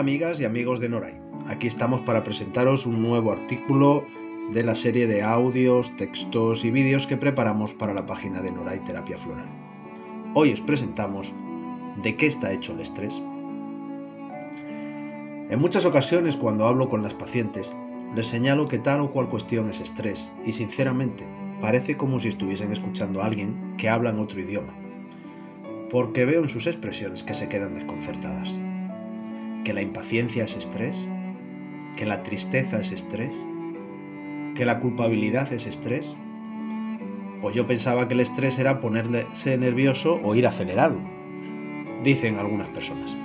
amigas y amigos de Noray. Aquí estamos para presentaros un nuevo artículo de la serie de audios, textos y vídeos que preparamos para la página de Noray Terapia Floral. Hoy os presentamos ¿De qué está hecho el estrés? En muchas ocasiones cuando hablo con las pacientes, les señalo que tal o cual cuestión es estrés y sinceramente parece como si estuviesen escuchando a alguien que habla en otro idioma, porque veo en sus expresiones que se quedan desconcertadas que la impaciencia es estrés, que la tristeza es estrés, que la culpabilidad es estrés. Pues yo pensaba que el estrés era ponerse nervioso o ir acelerado, dicen algunas personas.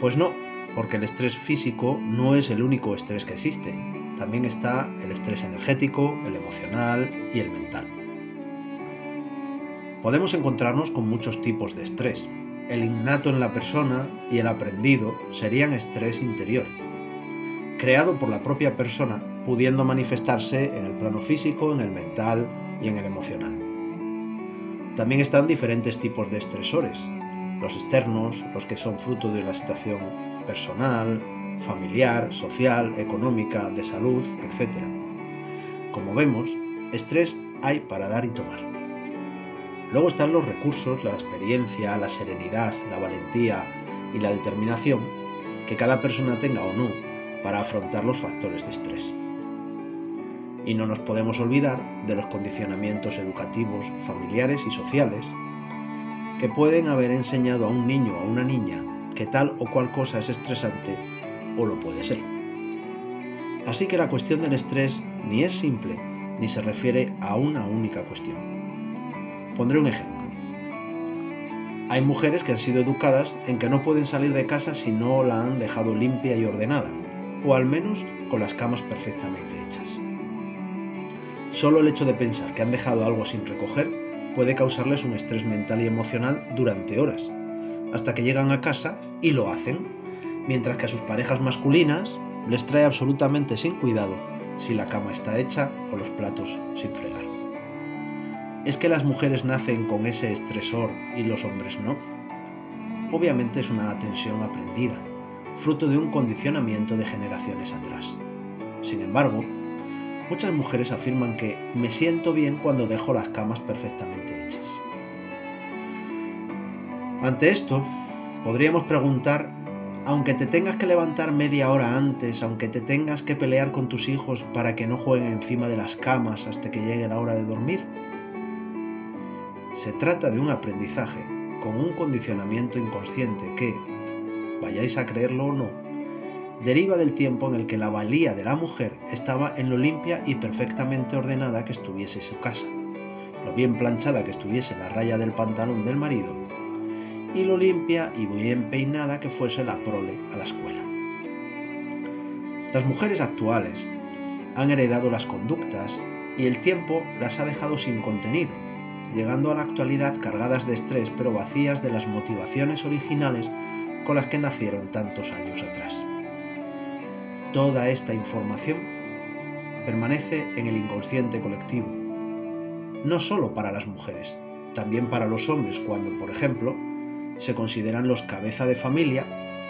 Pues no, porque el estrés físico no es el único estrés que existe. También está el estrés energético, el emocional y el mental. Podemos encontrarnos con muchos tipos de estrés, el innato en la persona y el aprendido serían estrés interior, creado por la propia persona, pudiendo manifestarse en el plano físico, en el mental y en el emocional. También están diferentes tipos de estresores, los externos, los que son fruto de la situación personal, familiar, social, económica, de salud, etc. Como vemos, estrés hay para dar y tomar. Luego están los recursos, la experiencia, la serenidad, la valentía y la determinación que cada persona tenga o no para afrontar los factores de estrés. Y no nos podemos olvidar de los condicionamientos educativos, familiares y sociales que pueden haber enseñado a un niño o a una niña que tal o cual cosa es estresante o lo puede ser. Así que la cuestión del estrés ni es simple ni se refiere a una única cuestión. Pondré un ejemplo. Hay mujeres que han sido educadas en que no pueden salir de casa si no la han dejado limpia y ordenada, o al menos con las camas perfectamente hechas. Solo el hecho de pensar que han dejado algo sin recoger puede causarles un estrés mental y emocional durante horas, hasta que llegan a casa y lo hacen, mientras que a sus parejas masculinas les trae absolutamente sin cuidado si la cama está hecha o los platos sin fregar. ¿Es que las mujeres nacen con ese estresor y los hombres no? Obviamente es una tensión aprendida, fruto de un condicionamiento de generaciones atrás. Sin embargo, muchas mujeres afirman que me siento bien cuando dejo las camas perfectamente hechas. Ante esto, podríamos preguntar, aunque te tengas que levantar media hora antes, aunque te tengas que pelear con tus hijos para que no jueguen encima de las camas hasta que llegue la hora de dormir, se trata de un aprendizaje con un condicionamiento inconsciente que, vayáis a creerlo o no, deriva del tiempo en el que la valía de la mujer estaba en lo limpia y perfectamente ordenada que estuviese su casa, lo bien planchada que estuviese la raya del pantalón del marido y lo limpia y bien peinada que fuese la prole a la escuela. Las mujeres actuales han heredado las conductas y el tiempo las ha dejado sin contenido llegando a la actualidad cargadas de estrés pero vacías de las motivaciones originales con las que nacieron tantos años atrás. Toda esta información permanece en el inconsciente colectivo, no solo para las mujeres, también para los hombres cuando, por ejemplo, se consideran los cabeza de familia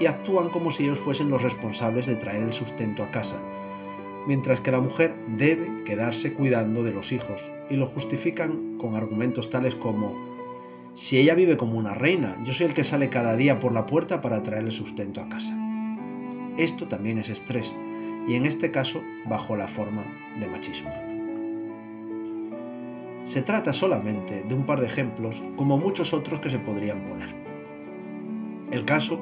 y actúan como si ellos fuesen los responsables de traer el sustento a casa, mientras que la mujer debe quedarse cuidando de los hijos y lo justifican con argumentos tales como si ella vive como una reina, yo soy el que sale cada día por la puerta para traerle sustento a casa. Esto también es estrés y en este caso bajo la forma de machismo. Se trata solamente de un par de ejemplos como muchos otros que se podrían poner. El caso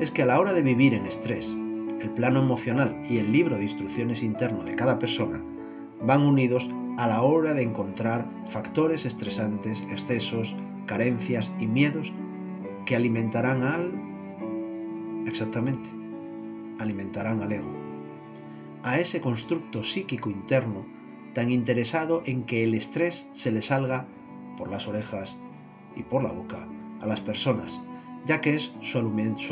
es que a la hora de vivir en estrés el plano emocional y el libro de instrucciones interno de cada persona van unidos a la hora de encontrar factores estresantes, excesos, carencias y miedos que alimentarán al... Exactamente, alimentarán al ego. A ese constructo psíquico interno tan interesado en que el estrés se le salga por las orejas y por la boca a las personas, ya que es su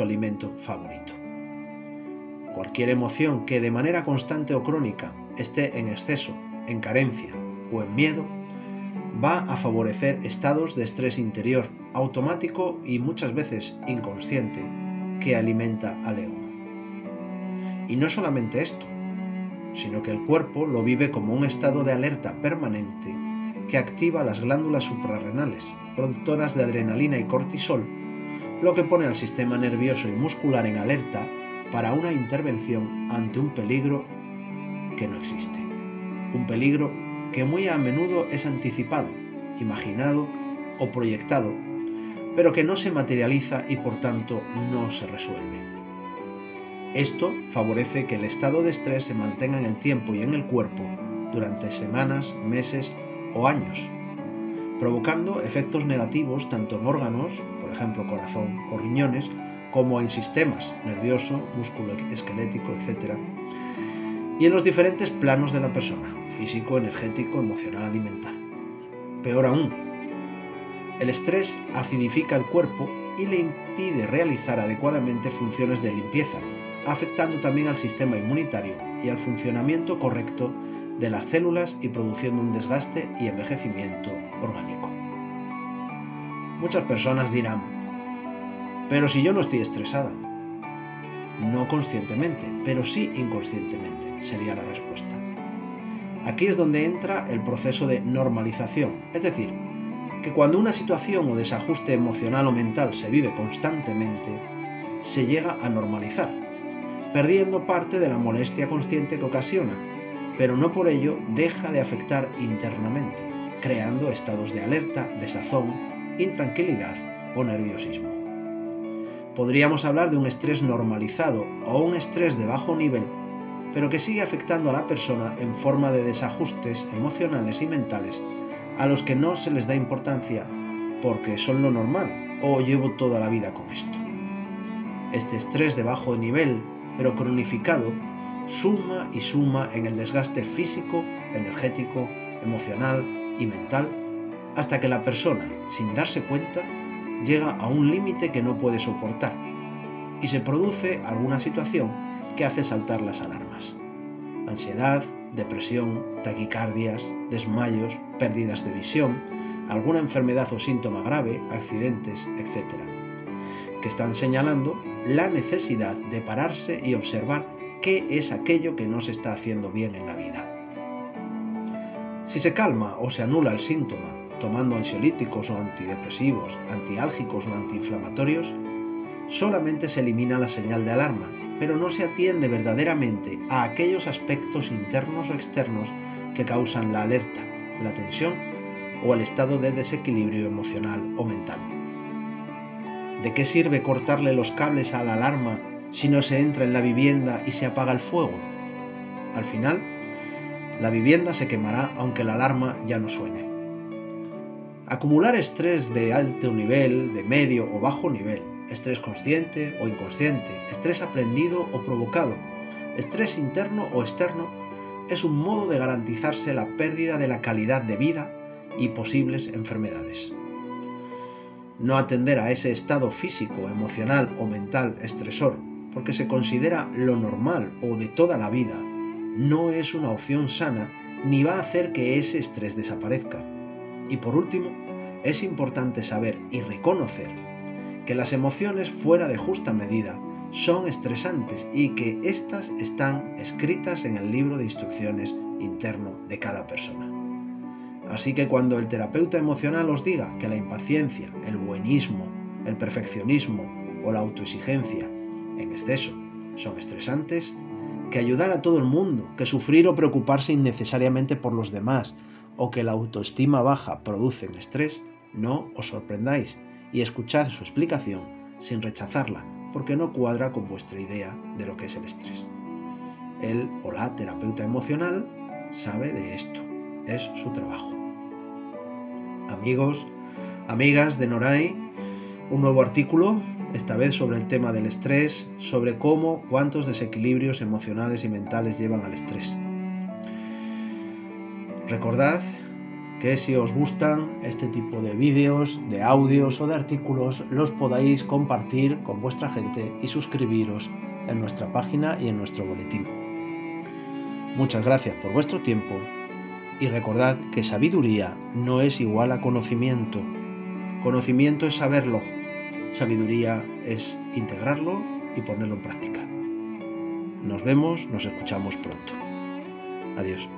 alimento favorito. Cualquier emoción que de manera constante o crónica esté en exceso, en carencia o en miedo, va a favorecer estados de estrés interior, automático y muchas veces inconsciente, que alimenta al ego. Y no solamente esto, sino que el cuerpo lo vive como un estado de alerta permanente que activa las glándulas suprarrenales, productoras de adrenalina y cortisol, lo que pone al sistema nervioso y muscular en alerta para una intervención ante un peligro que no existe. Un peligro que muy a menudo es anticipado, imaginado o proyectado, pero que no se materializa y por tanto no se resuelve. Esto favorece que el estado de estrés se mantenga en el tiempo y en el cuerpo durante semanas, meses o años, provocando efectos negativos tanto en órganos, por ejemplo corazón o riñones, como en sistemas nervioso, músculo esquelético, etc. Y en los diferentes planos de la persona, físico, energético, emocional y mental. Peor aún, el estrés acidifica el cuerpo y le impide realizar adecuadamente funciones de limpieza, afectando también al sistema inmunitario y al funcionamiento correcto de las células y produciendo un desgaste y envejecimiento orgánico. Muchas personas dirán, pero si yo no estoy estresada. No conscientemente, pero sí inconscientemente, sería la respuesta. Aquí es donde entra el proceso de normalización, es decir, que cuando una situación o desajuste emocional o mental se vive constantemente, se llega a normalizar, perdiendo parte de la molestia consciente que ocasiona, pero no por ello deja de afectar internamente, creando estados de alerta, desazón, intranquilidad o nerviosismo. Podríamos hablar de un estrés normalizado o un estrés de bajo nivel, pero que sigue afectando a la persona en forma de desajustes emocionales y mentales a los que no se les da importancia porque son lo normal o llevo toda la vida con esto. Este estrés de bajo nivel pero cronificado, suma y suma en el desgaste físico, energético, emocional y mental, hasta que la persona, sin darse cuenta, llega a un límite que no puede soportar y se produce alguna situación que hace saltar las alarmas. Ansiedad, depresión, taquicardias, desmayos, pérdidas de visión, alguna enfermedad o síntoma grave, accidentes, etc., que están señalando la necesidad de pararse y observar qué es aquello que no se está haciendo bien en la vida. Si se calma o se anula el síntoma tomando ansiolíticos o antidepresivos, antiálgicos o antiinflamatorios, solamente se elimina la señal de alarma, pero no se atiende verdaderamente a aquellos aspectos internos o externos que causan la alerta, la tensión o el estado de desequilibrio emocional o mental. ¿De qué sirve cortarle los cables a la alarma si no se entra en la vivienda y se apaga el fuego? Al final, la vivienda se quemará aunque la alarma ya no suene. Acumular estrés de alto nivel, de medio o bajo nivel, estrés consciente o inconsciente, estrés aprendido o provocado, estrés interno o externo, es un modo de garantizarse la pérdida de la calidad de vida y posibles enfermedades. No atender a ese estado físico, emocional o mental estresor porque se considera lo normal o de toda la vida no es una opción sana ni va a hacer que ese estrés desaparezca. Y por último, es importante saber y reconocer que las emociones fuera de justa medida son estresantes y que éstas están escritas en el libro de instrucciones interno de cada persona. Así que cuando el terapeuta emocional os diga que la impaciencia, el buenismo, el perfeccionismo o la autoexigencia en exceso son estresantes, que ayudar a todo el mundo, que sufrir o preocuparse innecesariamente por los demás o que la autoestima baja producen estrés, no os sorprendáis y escuchad su explicación sin rechazarla, porque no cuadra con vuestra idea de lo que es el estrés. Él o la terapeuta emocional sabe de esto, es su trabajo. Amigos, amigas de Noray, un nuevo artículo, esta vez sobre el tema del estrés, sobre cómo, cuántos desequilibrios emocionales y mentales llevan al estrés. Recordad que si os gustan este tipo de vídeos, de audios o de artículos, los podáis compartir con vuestra gente y suscribiros en nuestra página y en nuestro boletín. Muchas gracias por vuestro tiempo y recordad que sabiduría no es igual a conocimiento. Conocimiento es saberlo, sabiduría es integrarlo y ponerlo en práctica. Nos vemos, nos escuchamos pronto. Adiós.